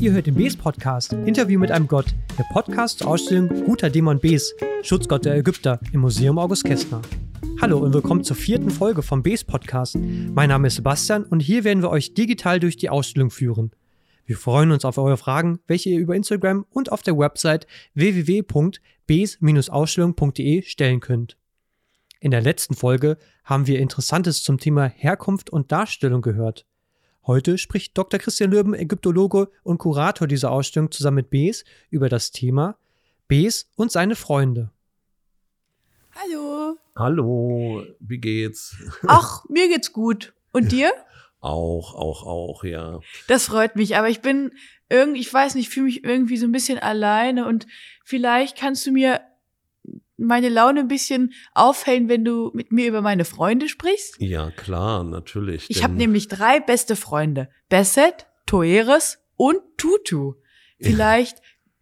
Ihr hört den Bes Podcast, Interview mit einem Gott, der Podcast zur Ausstellung Guter Dämon Bes, Schutzgott der Ägypter im Museum August Kästner. Hallo und willkommen zur vierten Folge vom Bes Podcast. Mein Name ist Sebastian und hier werden wir euch digital durch die Ausstellung führen. Wir freuen uns auf eure Fragen, welche ihr über Instagram und auf der Website www.bes-ausstellung.de stellen könnt. In der letzten Folge haben wir Interessantes zum Thema Herkunft und Darstellung gehört. Heute spricht Dr. Christian Löben, Ägyptologe und Kurator dieser Ausstellung, zusammen mit Bes über das Thema Bes und seine Freunde. Hallo. Hallo, wie geht's? Ach, mir geht's gut. Und dir? Auch, auch, auch, ja. Das freut mich, aber ich bin irgendwie, ich weiß nicht, fühle mich irgendwie so ein bisschen alleine und vielleicht kannst du mir meine Laune ein bisschen aufhellen, wenn du mit mir über meine Freunde sprichst? Ja, klar, natürlich. Ich habe nämlich drei beste Freunde. Besset, Toeres und Tutu. Vielleicht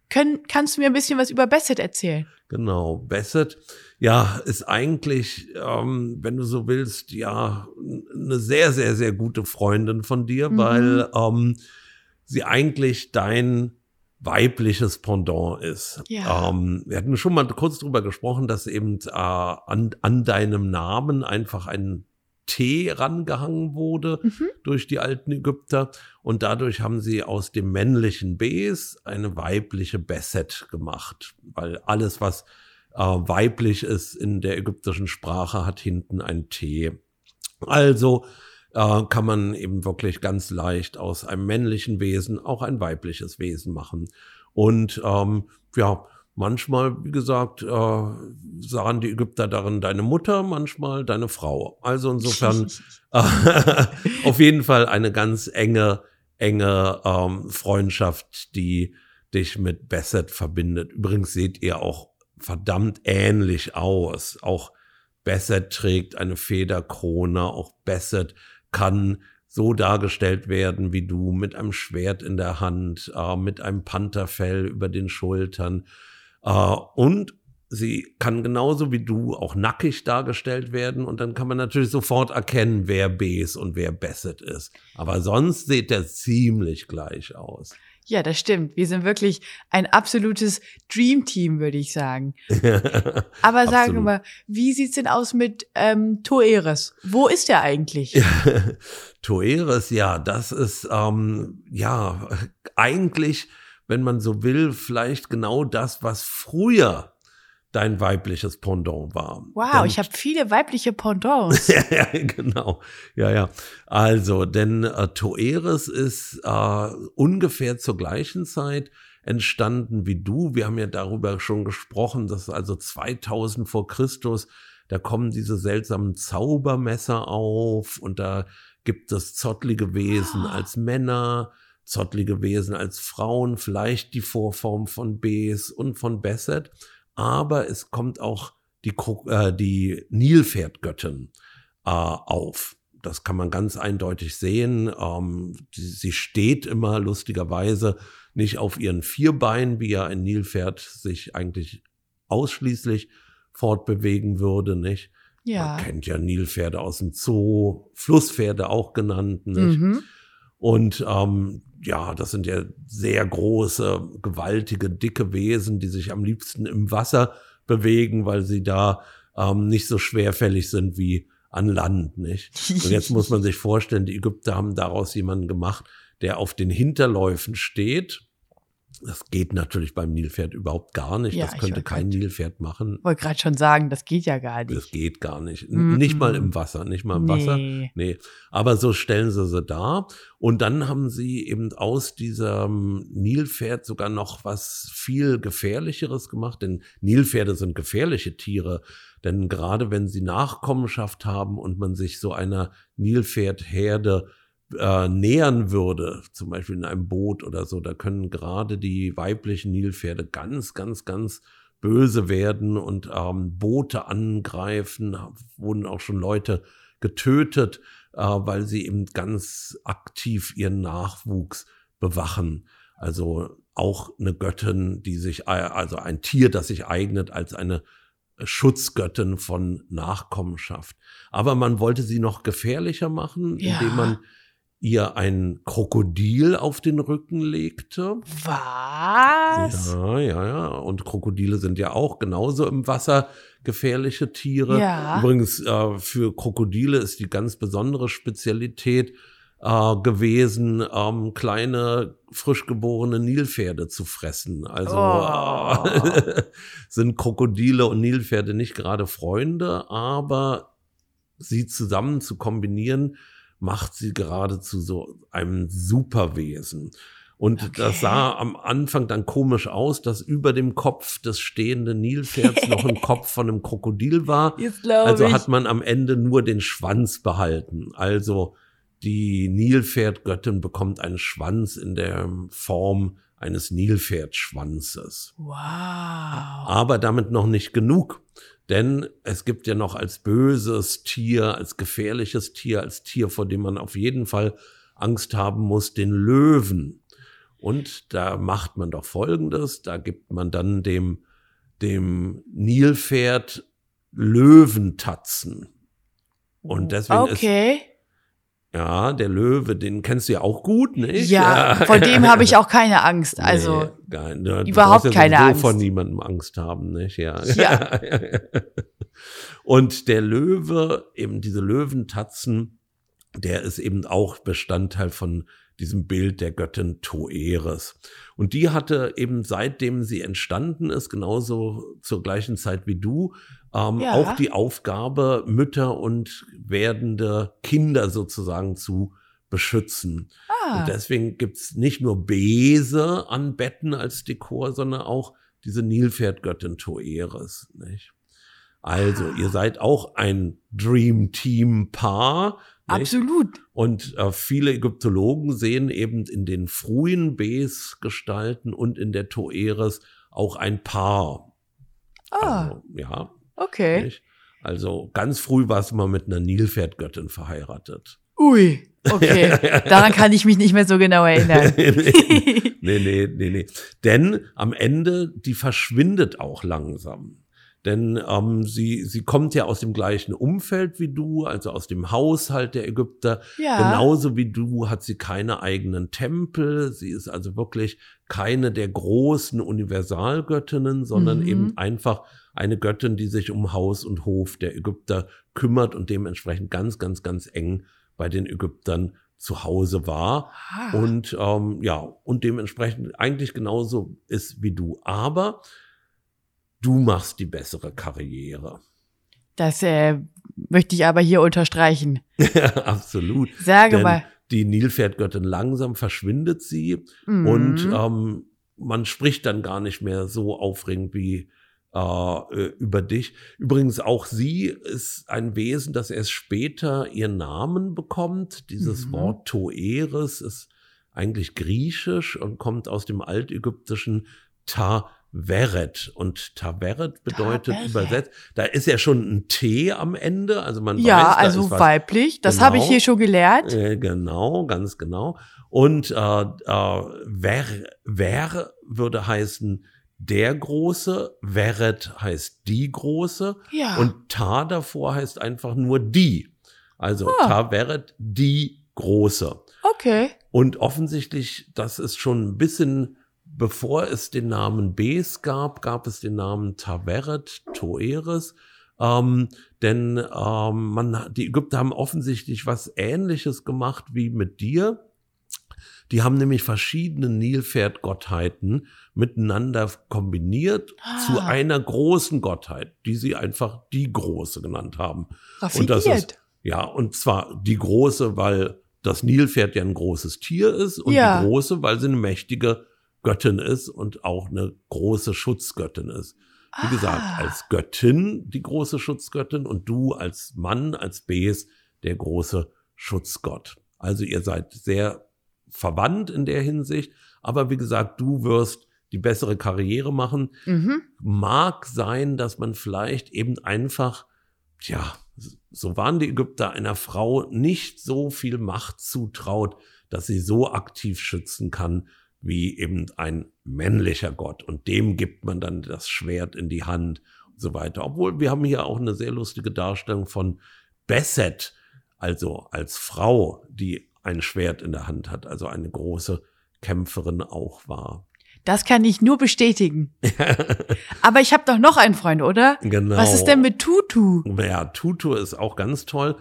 können, kannst du mir ein bisschen was über Besset erzählen. Genau, Besset, ja, ist eigentlich, ähm, wenn du so willst, ja, eine sehr, sehr, sehr gute Freundin von dir, mhm. weil ähm, sie eigentlich dein weibliches Pendant ist. Ja. Ähm, wir hatten schon mal kurz drüber gesprochen, dass eben äh, an, an deinem Namen einfach ein T rangehangen wurde mhm. durch die alten Ägypter und dadurch haben sie aus dem männlichen Bes eine weibliche Besset gemacht, weil alles, was äh, weiblich ist in der ägyptischen Sprache, hat hinten ein T. Also äh, kann man eben wirklich ganz leicht aus einem männlichen Wesen auch ein weibliches Wesen machen. Und ähm, ja, Manchmal, wie gesagt, äh, sahen die Ägypter darin deine Mutter, manchmal deine Frau. Also insofern äh, auf jeden Fall eine ganz enge, enge ähm, Freundschaft, die dich mit Besset verbindet. Übrigens seht ihr auch verdammt ähnlich aus. Auch Besset trägt eine Federkrone, auch Besset kann so dargestellt werden wie du, mit einem Schwert in der Hand, äh, mit einem Pantherfell über den Schultern. Äh, und sie kann genauso wie du auch nackig dargestellt werden und dann kann man natürlich sofort erkennen, wer Bes und wer Besset ist. Aber sonst sieht er ziemlich gleich aus. Ja, das stimmt. Wir sind wirklich ein absolutes Dream-Team, würde ich sagen. Aber sagen wir mal, wie sieht's denn aus mit ähm, Toeres? Wo ist er eigentlich? Toeres, ja, das ist ähm, ja eigentlich wenn man so will, vielleicht genau das, was früher dein weibliches Pendant war. Wow, denn, ich habe viele weibliche Pendants. ja, genau. Ja, ja. Also, denn äh, Toeres ist äh, ungefähr zur gleichen Zeit entstanden wie du. Wir haben ja darüber schon gesprochen, dass also 2000 vor Christus, da kommen diese seltsamen Zaubermesser auf und da gibt es zottlige Wesen oh. als Männer zottlige Wesen als Frauen, vielleicht die Vorform von Bes und von Besset, aber es kommt auch die, äh, die Nilpferdgöttin äh, auf. Das kann man ganz eindeutig sehen. Ähm, sie steht immer lustigerweise nicht auf ihren vier Beinen, wie ja ein Nilpferd sich eigentlich ausschließlich fortbewegen würde, nicht? Ja. Man kennt ja Nilpferde aus dem Zoo, Flusspferde auch genannt, nicht? Mhm. Und ähm, ja, das sind ja sehr große, gewaltige, dicke Wesen, die sich am liebsten im Wasser bewegen, weil sie da ähm, nicht so schwerfällig sind wie an Land, nicht? Und jetzt muss man sich vorstellen, die Ägypter haben daraus jemanden gemacht, der auf den Hinterläufen steht das geht natürlich beim Nilpferd überhaupt gar nicht. Ja, das könnte kein grad, Nilpferd machen. Ich wollte gerade schon sagen, das geht ja gar nicht. Das geht gar nicht. Mm -mm. Nicht mal im Wasser, nicht mal im nee. Wasser. Nee. Aber so stellen sie sie dar. Und dann haben sie eben aus diesem Nilpferd sogar noch was viel gefährlicheres gemacht. Denn Nilpferde sind gefährliche Tiere. Denn gerade wenn sie Nachkommenschaft haben und man sich so einer Nilpferdherde äh, nähern würde, zum Beispiel in einem Boot oder so, da können gerade die weiblichen Nilpferde ganz, ganz, ganz böse werden und ähm, Boote angreifen, wurden auch schon Leute getötet, äh, weil sie eben ganz aktiv ihren Nachwuchs bewachen. Also auch eine Göttin, die sich, äh, also ein Tier, das sich eignet als eine Schutzgöttin von Nachkommenschaft. Aber man wollte sie noch gefährlicher machen, ja. indem man ihr ein Krokodil auf den Rücken legte. Was? Ja, ja, ja. Und Krokodile sind ja auch genauso im Wasser gefährliche Tiere. Ja. Übrigens, äh, für Krokodile ist die ganz besondere Spezialität äh, gewesen, ähm, kleine, frisch geborene Nilpferde zu fressen. Also Oh. äh, sind Krokodile und Nilpferde nicht gerade Freunde, aber sie zusammen zu kombinieren, macht sie gerade zu so einem Superwesen. Und Okay. das sah am Anfang dann komisch aus, dass über dem Kopf des stehenden Nilpferds noch ein Kopf von einem Krokodil war. Also hat man am Ende nur den Schwanz behalten. Also die Nilpferdgöttin bekommt einen Schwanz in der Form eines Nilpferdschwanzes. wow. Aber damit noch nicht genug. Denn es gibt ja noch als böses Tier, als gefährliches Tier, als Tier, vor dem man auf jeden Fall Angst haben muss, den Löwen. Und da macht man doch Folgendes, da gibt man dann dem, dem Nilpferd Löwentatzen. Und deswegen ist, Okay. Ja, der Löwe, den kennst du ja auch gut, nicht? Ja, vor dem habe ich auch keine Angst. Also, Nee, ne, du überhaupt ja keine Angst. vor niemandem Angst haben, nicht? Ja. Ja. Und der Löwe, eben diese Löwentatzen, der ist eben auch Bestandteil von diesem Bild der Göttin Toeres. Und die hatte eben seitdem sie entstanden ist, genauso zur gleichen Zeit wie du, ähm, Ja. auch die Aufgabe, Mütter und werdende Kinder sozusagen zu beschützen. ah, Und deswegen gibt's nicht nur Bese an Betten als Dekor, sondern auch diese Nilpferdgöttin Toeres. Nicht? Also, Ah. ihr seid auch ein Dream Team Paar. Nicht? absolut. Und äh, viele Ägyptologen sehen eben in den frühen Bes-Gestalten und in der Toeres auch ein Paar. Ah, Also, ja, okay. nicht? Also ganz früh war es mal mit einer Nilpferdgöttin verheiratet. Ui, okay. Daran kann ich mich nicht mehr so genau erinnern. nee, nee, nee, nee. Denn am Ende, die verschwindet auch langsam. Denn ähm, sie, sie kommt ja aus dem gleichen Umfeld wie du, also aus dem Haushalt der Ägypter. Ja. Genauso wie du hat sie keine eigenen Tempel. Sie ist also wirklich keine der großen Universalgöttinnen, sondern Mhm. eben einfach eine Göttin, die sich um Haus und Hof der Ägypter kümmert und dementsprechend ganz, ganz, ganz eng bei den Ägyptern zu Hause war Ah, und ähm, ja, und dementsprechend eigentlich genauso ist wie du. Aber du machst die bessere Karriere. das äh, möchte ich aber hier unterstreichen. Absolut. Sage Denn mal. die Nilpferdgöttin langsam verschwindet sie Mhm. und ähm, man spricht dann gar nicht mehr so aufregend wie äh, über dich. Übrigens auch sie ist ein Wesen, das erst später ihren Namen bekommt. Dieses Mhm. Wort Toeres ist eigentlich griechisch und kommt aus dem altägyptischen Taveret. Und Taveret bedeutet Taveret. übersetzt, da ist ja schon ein T am Ende, also man ja, weiß, also weiblich. Das Genau. habe ich hier schon gelernt. äh, genau, ganz genau. Und äh, äh, wer, wer würde heißen der Große, Weret heißt die Große Ja. und Ta davor heißt einfach nur die. Also Ah. Ta Weret, die Große. okay. Und offensichtlich, das ist schon ein bisschen, bevor es den Namen Bes gab, gab es den Namen Taveret, Toeres. Ähm, denn ähm, man, die Ägypter haben offensichtlich was Ähnliches gemacht wie mit dir. Die haben nämlich verschiedene Nilpferdgottheiten miteinander kombiniert Ah. zu einer großen Gottheit, die sie einfach die Große genannt haben. Und das Raffiniert. ist, ja, und zwar die große, weil das Nilpferd ja ein großes Tier ist und Ja. die große, weil sie eine mächtige Göttin ist und auch eine große Schutzgöttin ist. Wie gesagt, Ah. als Göttin die große Schutzgöttin und du als Mann, als Bes, der große Schutzgott. Also ihr seid sehr verwandt in der Hinsicht, aber wie gesagt, du wirst die bessere Karriere machen Mhm. mag sein, dass man vielleicht eben einfach, tja, so waren die Ägypter einer Frau nicht so viel Macht zutraut, dass sie so aktiv schützen kann wie eben ein männlicher Gott. Und dem gibt man dann das Schwert in die Hand und so weiter. Obwohl wir haben hier auch eine sehr lustige Darstellung von Besset, also als Frau, die ein Schwert in der Hand hat, also eine große Kämpferin auch war. Das kann ich nur bestätigen. Aber ich habe doch noch einen Freund, oder? Genau. Was ist denn mit Tutu? Ja, Tutu ist auch ganz toll.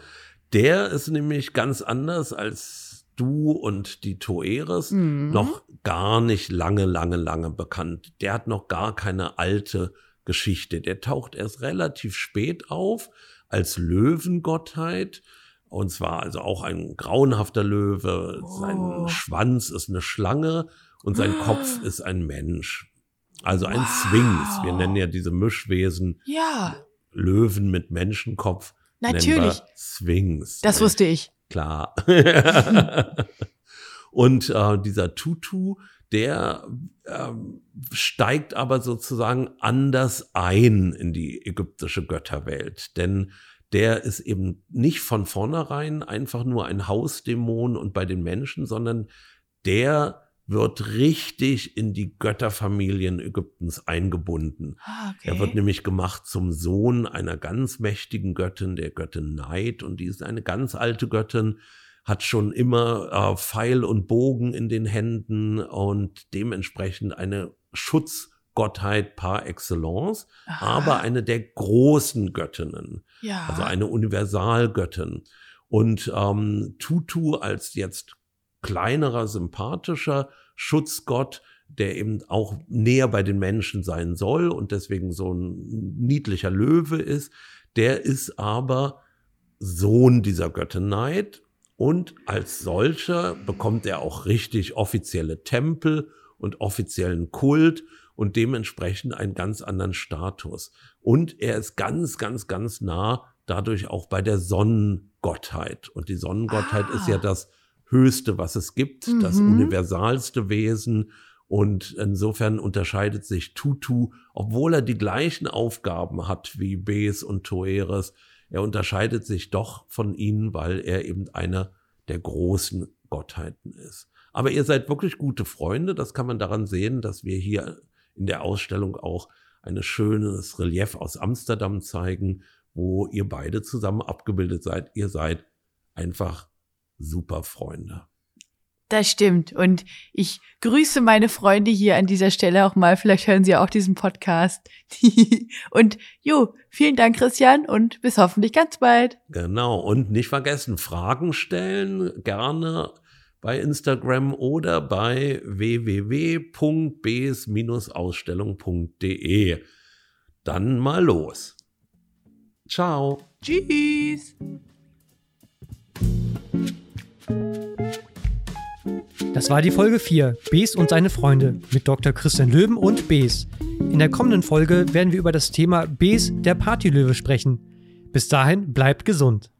Der ist nämlich ganz anders als du und die Toeres Mhm. noch gar nicht lange, lange, lange bekannt. Der hat noch gar keine alte Geschichte. Der taucht erst relativ spät auf als Löwengottheit. Und zwar also auch ein grauenhafter Löwe. Oh. Sein Schwanz ist eine Schlange und sein Kopf ist ein Mensch. Also ein Wow. Sphinx. Wir nennen ja diese Mischwesen Ja, Löwen mit Menschenkopf. natürlich. Sphinx. Das wusste ich. Klar. Und äh, dieser Tutu, der ähm, steigt aber sozusagen anders ein in die ägyptische Götterwelt. Denn der ist eben nicht von vornherein einfach nur ein Hausdämon und bei den Menschen, sondern der wird richtig in die Götterfamilien Ägyptens eingebunden. Ah, okay. Er wird nämlich gemacht zum Sohn einer ganz mächtigen Göttin, der Göttin Neid. Und die ist eine ganz alte Göttin, hat schon immer äh, Pfeil und Bogen in den Händen und dementsprechend eine Schutzgottheit par excellence, Aha. aber eine der großen Göttinnen, ja. also eine Universalgöttin. Und ähm, Tutu als jetzt kleinerer, sympathischer Schutzgott, der eben auch näher bei den Menschen sein soll und deswegen so ein niedlicher Löwe ist, der ist aber Sohn dieser Göttin Neid und als solcher bekommt er auch richtig offizielle Tempel und offiziellen Kult und dementsprechend einen ganz anderen Status. Und er ist ganz, ganz, ganz nah dadurch auch bei der Sonnengottheit. Und die Sonnengottheit Ah. ist ja das Höchste, was es gibt, das Mhm. universalste Wesen. Und insofern unterscheidet sich Tutu, obwohl er die gleichen Aufgaben hat wie Bes und Toeres, er unterscheidet sich doch von ihnen, weil er eben einer der großen Gottheiten ist. Aber ihr seid wirklich gute Freunde. Das kann man daran sehen, dass wir hier in der Ausstellung auch ein schönes Relief aus Amsterdam zeigen, wo ihr beide zusammen abgebildet seid. Ihr seid einfach super Freunde. Das stimmt. Und ich grüße meine Freunde hier an dieser Stelle auch mal. Vielleicht hören sie auch diesen Podcast. und jo, vielen Dank, Christian, und bis hoffentlich ganz bald. Genau. Und nicht vergessen, Fragen stellen gerne bei Instagram oder bei www.bs-ausstellung.de. Dann mal los. Ciao. Tschüss. Das war die Folge 4, Bes und seine Freunde, mit Dr. Christian Löwen und Bes. In der kommenden Folge werden wir über das Thema Bes, der Partylöwe, sprechen. Bis dahin bleibt gesund.